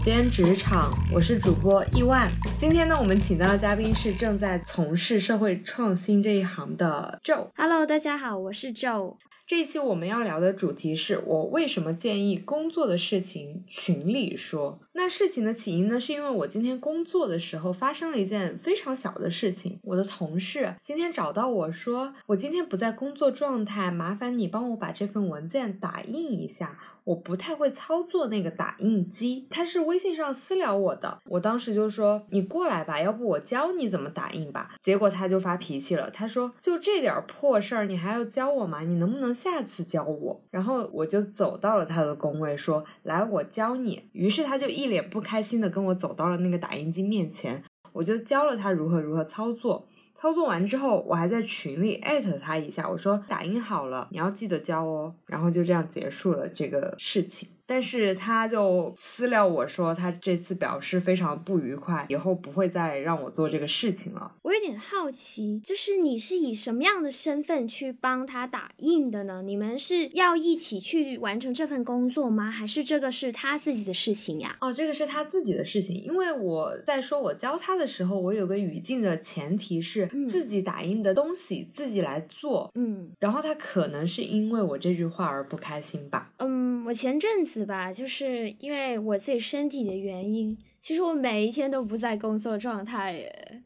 有间职场，我是主播亿万。今天呢，我们请到的嘉宾是正在从事社会创新这一行的 Joe。Hello，大家好，我是 Joe。这一期我们要聊的主题是我为什么建议工作的事情群里说。那事情的起因呢，是因为我今天工作的时候发生了一件非常小的事情。我的同事今天找到我说，我今天不在工作状态，麻烦你帮我把这份文件打印一下。我不太会操作那个打印机，他是微信上私聊我的，我当时就说你过来吧，要不我教你怎么打印吧。结果他就发脾气了，他说就这点破事儿你还要教我吗？你能不能下次教我？然后我就走到了他的工位，说来我教你。于是他就一脸不开心的跟我走到了那个打印机面前，我就教了他如何如何操作。操作完之后，我还在群里艾特他一下，我说打印好了，你要记得交哦。然后就这样结束了这个事情。但是他就私聊我说，他这次表示非常不愉快，以后不会再让我做这个事情了。我有点好奇，就是你是以什么样的身份去帮他打印的呢？你们是要一起去完成这份工作吗？还是这个是他自己的事情呀？哦，这个是他自己的事情，因为我在说我教他的时候，我有个语境的前提是自己打印的东西自己来做。嗯，然后他可能是因为我这句话而不开心吧。嗯，我前阵子。对吧，就是因为我自己身体的原因，其实我每一天都不在工作状态。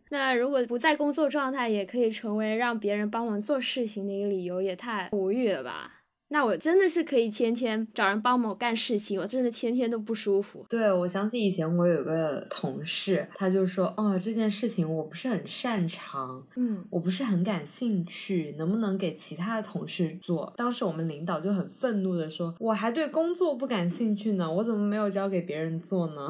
那如果不在工作状态，也可以成为让别人帮忙做事情的一个理由，也太无语了吧。那我真的是可以天天找人帮忙干事情，我真的天天都不舒服。对，我想起以前我有个同事，他就说，哦，这件事情我不是很擅长，嗯，我不是很感兴趣，能不能给其他的同事做？当时我们领导就很愤怒的说，我还对工作不感兴趣呢，我怎么没有交给别人做呢？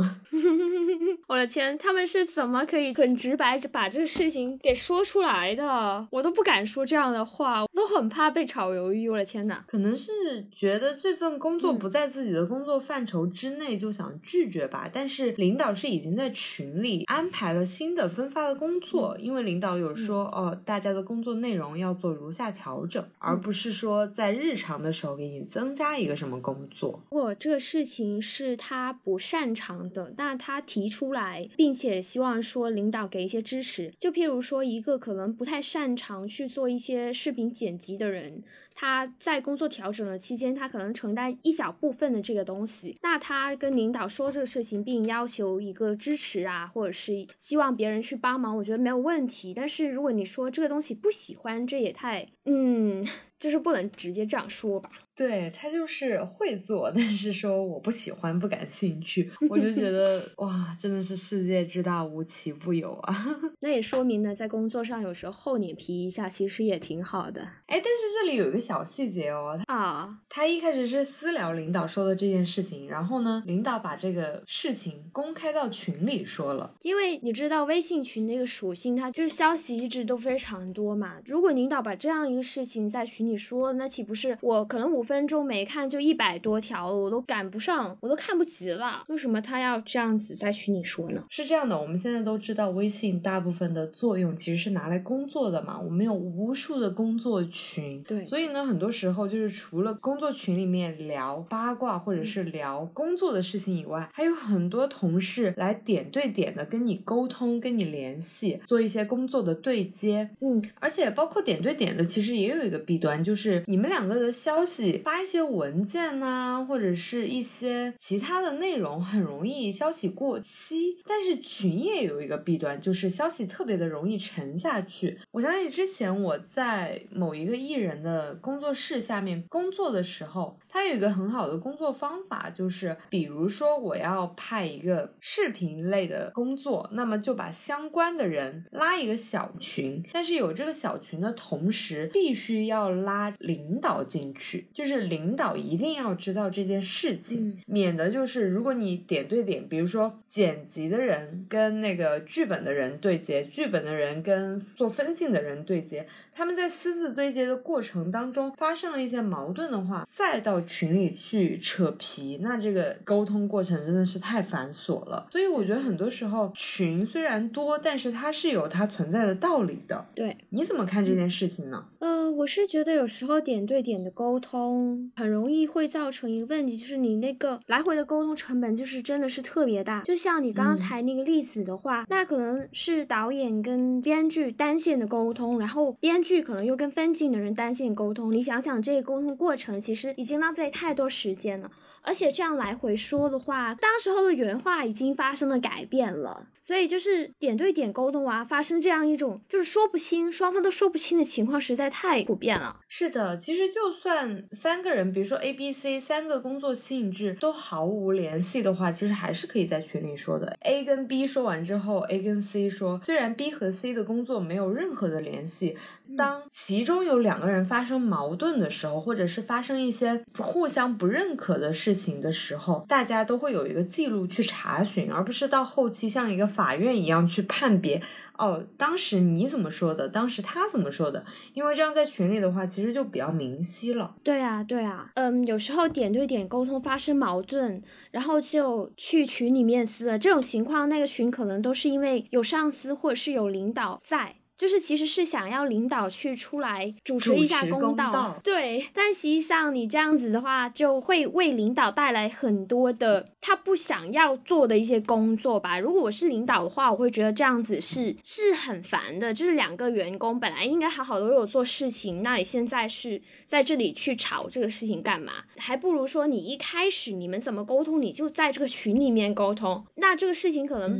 我的天，他们是怎么可以很直白把这个事情给说出来的？我都不敢说这样的话，我都很怕被炒鱿鱼。我的天呐，可能是觉得这份工作不在自己的工作范畴之内，就想拒绝吧。但是领导是已经在群里安排了新的分发的工作，因为领导有说哦，大家的工作内容要做如下调整，而不是说在日常的时候给你增加一个什么工作。如果这个事情是他不擅长的，那他提出来，并且希望说领导给一些支持。就譬如说，一个可能不太擅长去做一些视频剪辑的人。他在工作调整的期间，他可能承担一小部分的这个东西。那他跟领导说这个事情，并要求一个支持啊，或者是希望别人去帮忙，我觉得没有问题。但是如果你说这个东西不喜欢，这也太……嗯。就是不能直接这样说吧？对他就是会做，但是说我不喜欢、不感兴趣，我就觉 得哇，真的是世界之大无奇不有啊！那也说明呢，在工作上有时候厚脸皮一下，其实也挺好的。哎，但是这里有一个小细节哦，啊，他一开始是私聊领导说的这件事情，然后呢，领导把这个事情公开到群里说了。因为你知道微信群那个属性，它就是消息一直都非常多嘛。如果领导把这样一个事情在群里，你说那岂不是我可能五分钟没看就一百多条了，我都赶不上，我都看不及了。为什么他要这样子在群里说呢？是这样的，我们现在都知道微信大部分的作用其实是拿来工作的嘛，我们有无数的工作群，对，所以呢，很多时候就是除了工作群里面聊八卦或者是聊工作的事情以外，还有很多同事来点对点的跟你沟通、跟你联系，做一些工作的对接。嗯，而且包括点对点的，其实也有一个弊端。就是你们两个的消息发一些文件呐，或者是一些其他的内容，很容易消息过期。但是群也有一个弊端，就是消息特别的容易沉下去。我想起之前我在某一个艺人的工作室下面工作的时候，他有一个很好的工作方法，就是比如说我要派一个视频类的工作，那么就把相关的人拉一个小群，但是有这个小群的同时，必须要拉。领导进去，就是领导一定要知道这件事情，免得就是如果你点对点，比如说剪辑的人跟那个剧本的人对接，剧本的人跟做分镜的人对接。他们在私自对接的过程当中发生了一些矛盾的话，再到群里去扯皮，那这个沟通过程真的是太繁琐了。所以我觉得很多时候群虽然多，但是它是有它存在的道理的。对，你怎么看这件事情呢？呃，我是觉得有时候点对点的沟通很容易会造成一个问题，就是你那个来回的沟通成本就是真的是特别大。就像你刚才那个例子的话，那可能是导演跟编剧单线的沟通，然后编剧可能又跟分镜的人单线沟通。你想想这个沟通过程，其实已经浪费太多时间了。而且这样来回说的话，当时候的原话已经发生了改变了，所以就是点对点沟通啊，发生这样一种就是说不清，双方都说不清的情况实在太普遍了。是的，其实就算三个人，比如说 A、B、C 三个工作性质都毫无联系的话，其实还是可以在群里说的。A 跟 B 说完之后，A 跟 C 说，虽然 B 和 C 的工作没有任何的联系。当其中有两个人发生矛盾的时候，或者是发生一些互相不认可的事情的时候，大家都会有一个记录去查询，而不是到后期像一个法院一样去判别。哦，当时你怎么说的？当时他怎么说的？因为这样在群里的话，其实就比较明晰了。对啊，对啊，嗯，有时候点对点沟通发生矛盾，然后就去群里面撕了。这种情况，那个群可能都是因为有上司或者是有领导在。就是其实是想要领导去出来主持一下公道，对。但实际上你这样子的话，就会为领导带来很多的他不想要做的一些工作吧。如果我是领导的话，我会觉得这样子是是很烦的。就是两个员工本来应该好好的有做事情，那你现在是在这里去吵这个事情干嘛？还不如说你一开始你们怎么沟通，你就在这个群里面沟通。那这个事情可能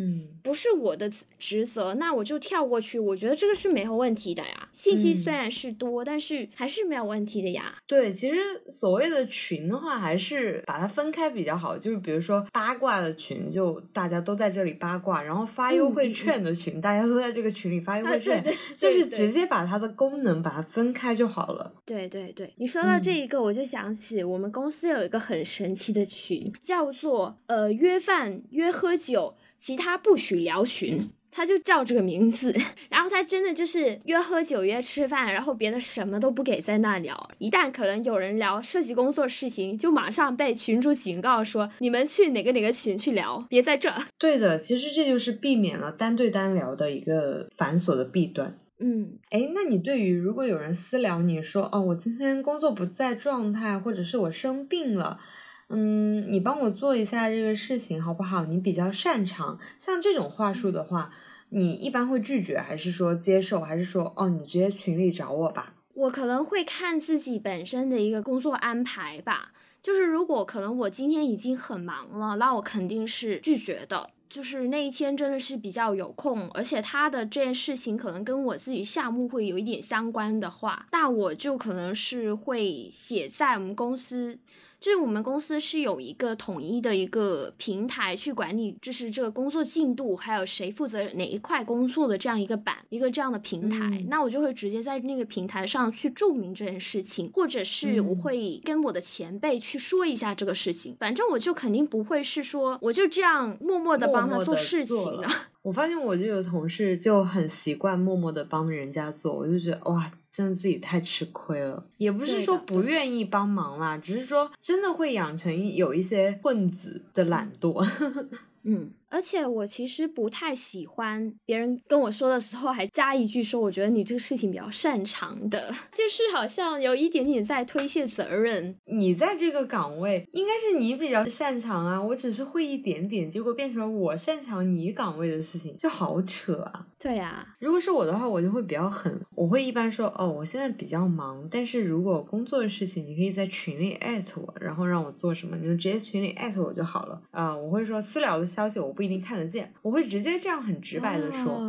不是我的职责，那我就跳过去。我觉得这个是没有问题的呀。信息虽然是多，但是还是没有问题的呀。对，其实所谓的群的话，还是把它分开比较好。就是比如说八卦的群，就大家都在这里八卦；然后发优惠券的群，大家都在这个群里发优惠券，就是直接把它的功能把它分开就好了。对对对，你说到这一个，我就想起我们公司有一个很神奇的群，叫做呃约饭约喝酒，其他不许聊群。他就叫这个名字，然后他真的就是约喝酒、约吃饭，然后别的什么都不给在那聊。一旦可能有人聊涉及工作事情，就马上被群主警告说：“你们去哪个哪个群去聊，别在这。”对的，其实这就是避免了单对单聊的一个繁琐的弊端。嗯，哎，那你对于如果有人私聊你说：“哦，我今天工作不在状态，或者是我生病了。”嗯，你帮我做一下这个事情好不好？你比较擅长，像这种话术的话，你一般会拒绝，还是说接受，还是说哦，你直接群里找我吧？我可能会看自己本身的一个工作安排吧。就是如果可能我今天已经很忙了，那我肯定是拒绝的。就是那一天真的是比较有空，而且他的这件事情可能跟我自己项目会有一点相关的话，那我就可能是会写在我们公司。就是我们公司是有一个统一的一个平台去管理，就是这个工作进度，还有谁负责哪一块工作的这样一个板，一个这样的平台。那我就会直接在那个平台上去注明这件事情，或者是我会跟我的前辈去说一下这个事情。反正我就肯定不会是说我就这样默默的帮他做事情的。我发现我就有同事就很习惯默默的帮人家做，我就觉得哇。真的自己太吃亏了，也不是说不愿意帮忙啦，只是说真的会养成有一些混子的懒惰。嗯。而且我其实不太喜欢别人跟我说的时候还加一句说，我觉得你这个事情比较擅长的，就是好像有一点点在推卸责任。你在这个岗位应该是你比较擅长啊，我只是会一点点，结果变成了我擅长你岗位的事情，就好扯啊。对呀，如果是我的话，我就会比较狠，我会一般说哦，我现在比较忙，但是如果工作的事情，你可以在群里艾特我，然后让我做什么，你就直接群里艾特我就好了啊。我会说私聊的消息我不。一定看得见，我会直接这样很直白的说，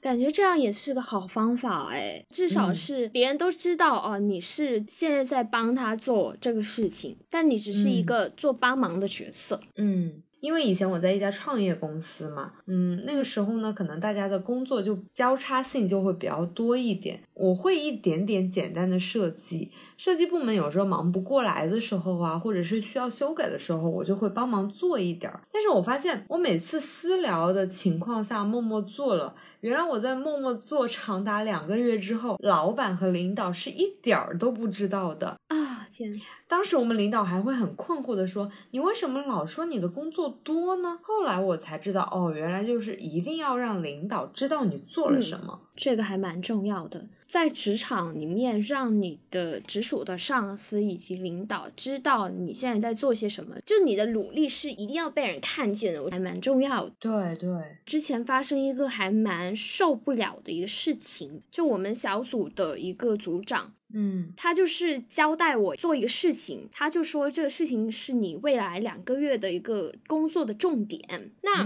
感觉这样也是个好方法哎，至少是别人都知道哦，你是现在在帮他做这个事情，但你只是一个做帮忙的角色，嗯。因为以前我在一家创业公司嘛，嗯，那个时候呢，可能大家的工作就交叉性就会比较多一点。我会一点点简单的设计，设计部门有时候忙不过来的时候啊，或者是需要修改的时候，我就会帮忙做一点儿。但是我发现，我每次私聊的情况下默默做了，原来我在默默做长达两个月之后，老板和领导是一点儿都不知道的啊！天。当时我们领导还会很困惑的说：“你为什么老说你的工作多呢？”后来我才知道，哦，原来就是一定要让领导知道你做了什么。这个还蛮重要的。在职场里面，让你的直属的上司以及领导知道你现在在做些什么，就你的努力是一定要被人看见的，还蛮重要的。对对，之前发生一个还蛮受不了的一个事情，就我们小组的一个组长。嗯，他就是交代我做一个事情，他就说这个事情是你未来两个月的一个工作的重点。那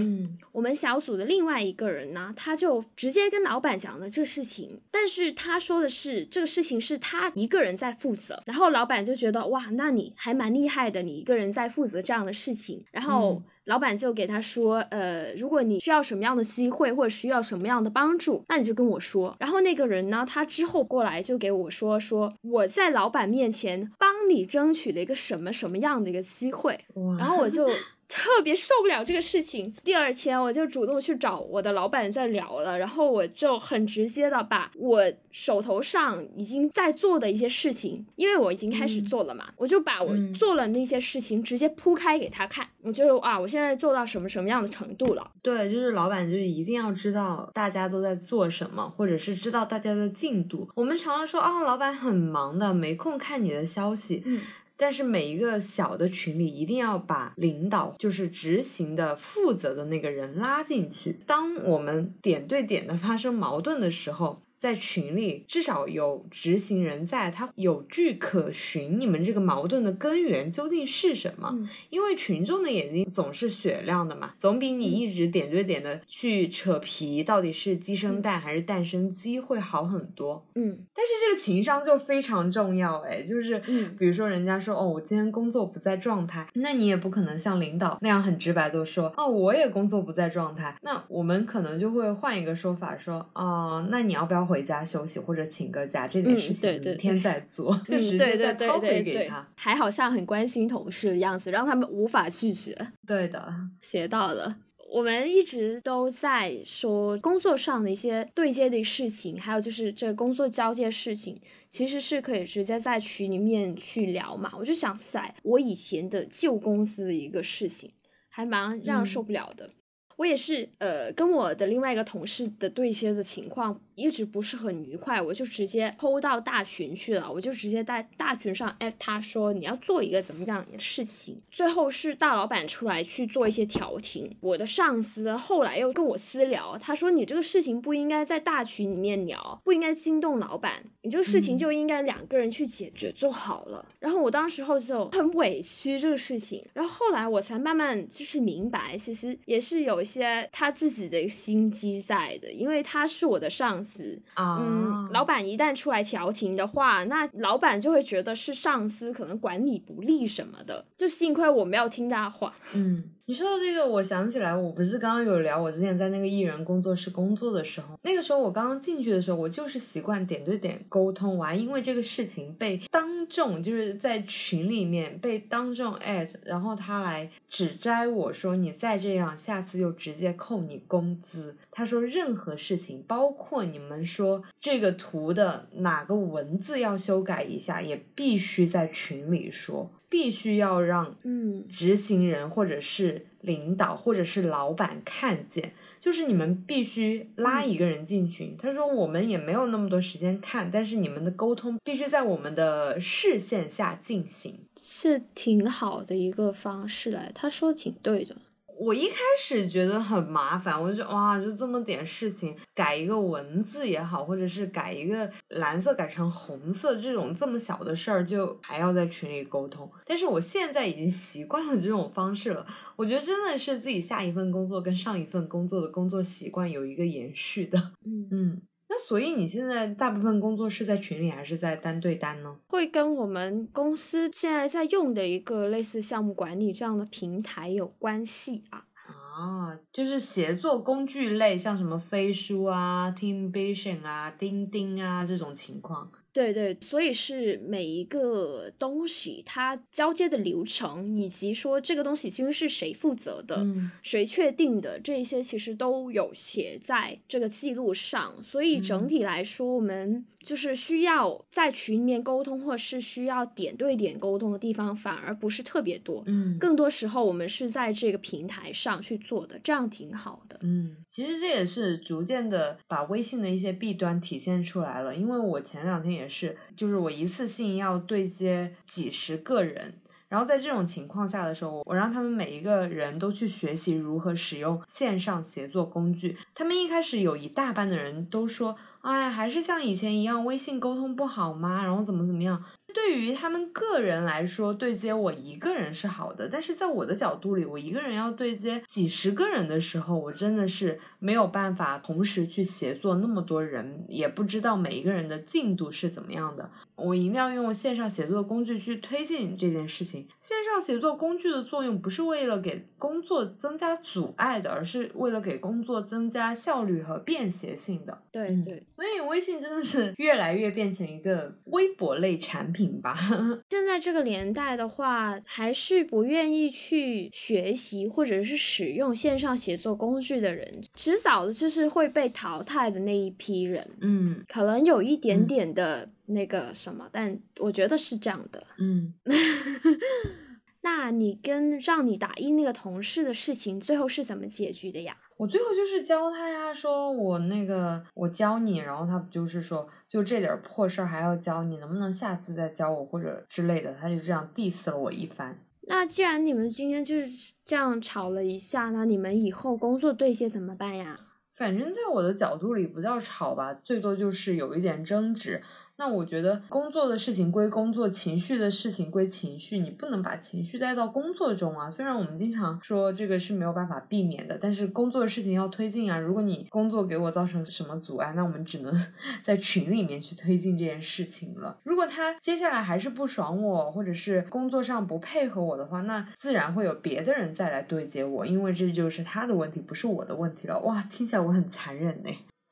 我们小组的另外一个人呢，他就直接跟老板讲了这事情，但是他说的是这个事情是他一个人在负责，然后老板就觉得哇，那你还蛮厉害的，你一个人在负责这样的事情，然后。老板就给他说，呃，如果你需要什么样的机会或者需要什么样的帮助，那你就跟我说。然后那个人呢，他之后过来就给我说，说我在老板面前帮你争取了一个什么什么样的一个机会，然后我就。特别受不了这个事情，第二天我就主动去找我的老板在聊了，然后我就很直接的把我手头上已经在做的一些事情，因为我已经开始做了嘛，我就把我做了那些事情直接铺开给他看，我就啊，我现在做到什么什么样的程度了？对，就是老板就是一定要知道大家都在做什么，或者是知道大家的进度。我们常常说啊，老板很忙的，没空看你的消息。嗯。但是每一个小的群里，一定要把领导就是执行的负责的那个人拉进去。当我们点对点的发生矛盾的时候。在群里至少有执行人在，他有据可循。你们这个矛盾的根源究竟是什么？因为群众的眼睛总是雪亮的嘛，总比你一直点对点的去扯皮，到底是鸡生蛋还是蛋生鸡会好很多。嗯，但是这个情商就非常重要哎，就是比如说人家说哦，我今天工作不在状态，那你也不可能像领导那样很直白的说哦，我也工作不在状态。那我们可能就会换一个说法说哦，那你要不要？回家休息或者请个假，这件事情明天再做，就 直接再掏回给他，还好像很关心同事的样子，让他们无法拒绝。对的，学到了。我们一直都在说工作上的一些对接的事情，还有就是这工作交接事情，其实是可以直接在群里面去聊嘛。我就想起来我以前的旧公司的一个事情，还蛮让人受不了的。我也是，呃，跟我的另外一个同事的对接的情况一直不是很愉快，我就直接抛到大群去了，我就直接在大群上艾特他说你要做一个怎么样的事情，最后是大老板出来去做一些调停，我的上司后来又跟我私聊，他说你这个事情不应该在大群里面聊，不应该惊动老板，你这个事情就应该两个人去解决就好了。然后我当时候就很委屈这个事情，然后后来我才慢慢就是明白，其实也是有。些他自己的心机在的，因为他是我的上司啊。嗯，老板一旦出来调停的话，那老板就会觉得是上司可能管理不力什么的。就幸亏我没有听他话。嗯。你说到这个，我想起来，我不是刚刚有聊我之前在那个艺人工作室工作的时候，那个时候我刚刚进去的时候，我就是习惯点对点沟通，我还因为这个事情被当众就是在群里面被当众艾特，然后他来指摘我说你再这样，下次就直接扣你工资。他说任何事情，包括你们说这个图的哪个文字要修改一下，也必须在群里说。必须要让嗯执行人或者是领导或者是老板看见，就是你们必须拉一个人进群。他说我们也没有那么多时间看，但是你们的沟通必须在我们的视线下进行，是挺好的一个方式来。他说挺对的。我一开始觉得很麻烦，我就哇，就这么点事情，改一个文字也好，或者是改一个蓝色改成红色这种这么小的事儿，就还要在群里沟通。但是我现在已经习惯了这种方式了，我觉得真的是自己下一份工作跟上一份工作的工作习惯有一个延续的。嗯嗯。那所以你现在大部分工作是在群里还是在单对单呢？会跟我们公司现在在用的一个类似项目管理这样的平台有关系啊。啊，就是协作工具类，像什么飞书啊、Teamvision 啊、钉钉啊这种情况。对对，所以是每一个东西它交接的流程，以及说这个东西究竟是谁负责的，嗯谁确定的，这一些其实都有写在这个记录上。所以整体来说，我们就是需要在群里面沟通，或是需要点对点沟通的地方，反而不是特别多。嗯更多时候，我们是在这个平台上去做的，这样挺好的。嗯，其实这也是逐渐的把微信的一些弊端体现出来了。因为我前两天也也是，就是我一次性要对接几十个人。然后在这种情况下的时候，我让他们每一个人都去学习如何使用线上协作工具。他们一开始有一大半的人都说：“哎，还是像以前一样，微信沟通不好吗？然后怎么怎么样？”对于他们个人来说，对接我一个人是好的，但是在我的角度里，我一个人要对接几十个人的时候，我真的是没有办法同时去协作那么多人，也不知道每一个人的进度是怎么样的。我一定要用线上协作工具去推进这件事情。线上协作工具的作用不是为了给工作增加阻碍的，而是为了给工作增加效率和便携性的。嗯对对，所以微信真的是越来越变成一个微博类产品吧。现在这个年代的话，还是不愿意去学习或者是使用线上写作工具的人，迟早的就是会被淘汰的那一批人。嗯可能有一点嗯点的那个什么，但我觉得是这样的。嗯。那你跟让你打印那个同事的事情，最后是怎么解决的呀？我最后就是教他呀，说我那个我教你，然后他不就是说就这点破事儿还要教你，能不能下次再教我或者之类的，他就这样 diss 了我一番。那既然你们今天就是这样吵了一下，那你们以后工作对接怎么办呀？反正在我的角度里不叫吵吧，最多就是有一点争执。那我觉得工作的事情归工作，情绪的事情归情绪，你不能把情绪带到工作中啊。虽然我们经常说这个是没有办法避免的，但是工作的事情要推进啊。如果你工作给我造成什么阻碍，那我们只能 在群里面去推进这件事情了。如果他接下来还是不爽我，或者是工作上不配合我的话，那自然会有别的人再来对接我，因为这就是他的问题，不是我的问题了。哇，听起来我很残忍呢。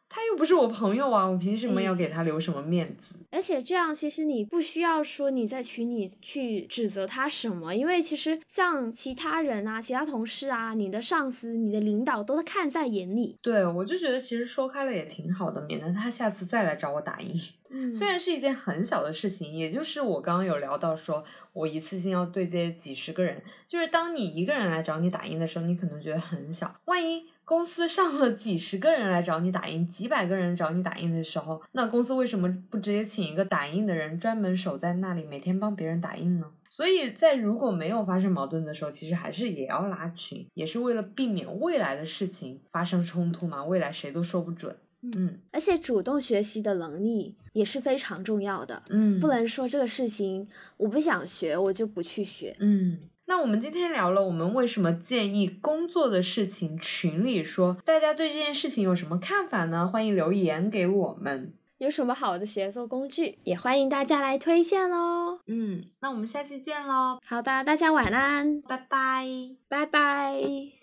他又不是我朋友啊，我凭什么要给他留什么面子？而且这样，其实你不需要说你在群里去指责他什么，因为其实像其他人啊、其他同事啊、你的上司、你的领导都看在眼里。对，我就觉得其实说开了也挺好的，免得他下次再来找我打印。嗯，虽然是一件很小的事情，也就是我刚刚有聊到说，我一次性要对接几十个人，就是当你一个人来找你打印的时候，你可能觉得很小，万一公司上了几十个人来找你打印，几百个人找你打印的时候，那公司为什么不直接请一个打印的人专门守在那里，每天帮别人打印呢？所以在如果没有发生矛盾的时候，其实还是也要拉群，也是为了避免未来的事情发生冲突嘛。未来谁都说不准。嗯而且主动学习的能力也是非常重要的，嗯，不能说这个事情我不想学，我就不去学。嗯，那我们今天聊了我们为什么建议工作的事情群里说，大家对这件事情有什么看法呢？欢迎留言给我们。有什么好的协作工具，也欢迎大家来推荐喽。嗯，那我们下期见喽，好的，大家晚安，拜拜。拜拜。